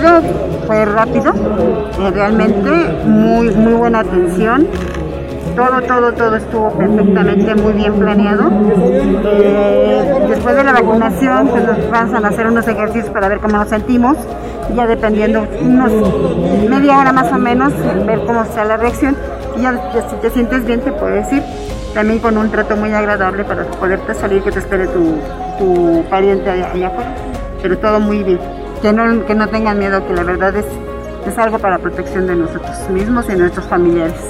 rápido, eh, realmente muy, muy buena atención. Todo, todo, todo estuvo perfectamente muy bien planeado. Eh, después de la vacunación, pues nos van a hacer unos ejercicios para ver cómo nos sentimos. Ya dependiendo, unos media hora más o menos, ver cómo está la reacción. Y ya, si te sientes bien, te puedes ir. También con un trato muy agradable para poderte salir, que te espere tu, tu pariente allá, allá afuera. Pero todo muy bien. Que no, que no tengan miedo, que la verdad es, es algo para protección de nosotros mismos y nuestros familiares.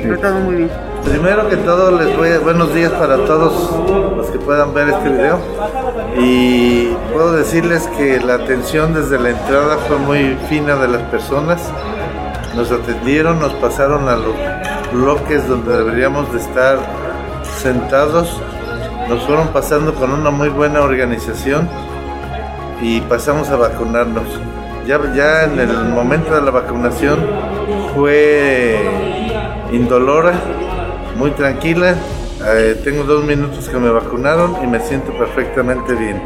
Pero todo muy bien. Primero que todo les voy a, buenos días para todos los que puedan ver este video y puedo decirles que la atención desde la entrada fue muy fina de las personas. Nos atendieron, nos pasaron a los bloques donde deberíamos de estar sentados, nos fueron pasando con una muy buena organización y pasamos a vacunarnos. Ya, ya en el momento de la vacunación fue indolora, muy tranquila. Eh, tengo dos minutos que me vacunaron y me siento perfectamente bien.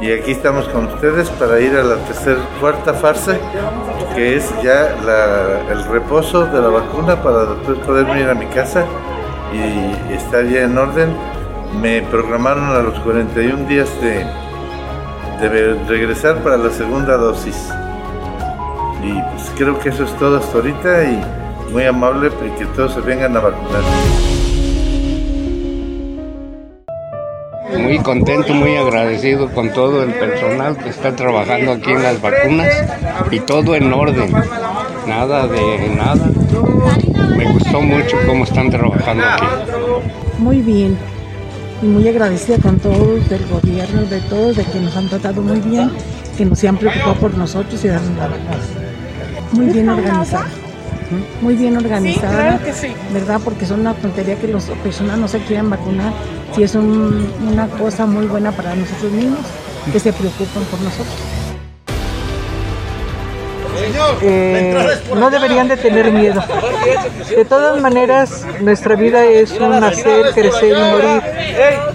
Y aquí estamos con ustedes para ir a la tercera, cuarta fase, que es ya el reposo de la vacuna para después poder ir a mi casa y estar ya en orden. Me programaron a los 41 días de, de regresar para la segunda dosis. Y pues creo que eso es todo hasta ahorita y muy amable y que todos se vengan a vacunar. Muy contento, muy agradecido con todo el personal que está trabajando aquí en las vacunas y todo en orden, nada de nada. Me gustó mucho cómo están trabajando aquí. Muy bien y muy agradecida con todos del gobierno, de todos, de que nos han tratado muy bien, que nos se han preocupado por nosotros y darnos la vacuna. Muy bien organizado muy bien organizada, ¿verdad? Porque es una tontería que las personas no se quieran vacunar, si es una cosa muy buena para nosotros mismos, que se preocupan por nosotros. Eh, no deberían de tener miedo. De todas maneras, nuestra vida es un nacer, crecer y morir.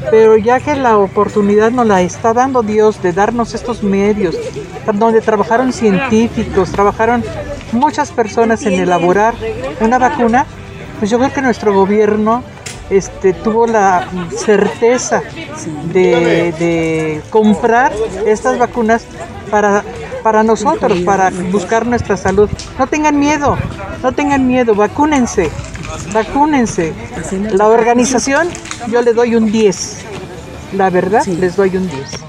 Pero ya que la oportunidad nos la está dando Dios de darnos estos medios, donde trabajaron científicos, trabajaron muchas personas en elaborar una vacuna, pues yo creo que nuestro gobierno este, tuvo la certeza de, de comprar estas vacunas para para nosotros, para buscar nuestra salud. No tengan miedo, no tengan miedo, vacúnense, vacúnense. La organización yo le doy un 10, la verdad les doy un 10.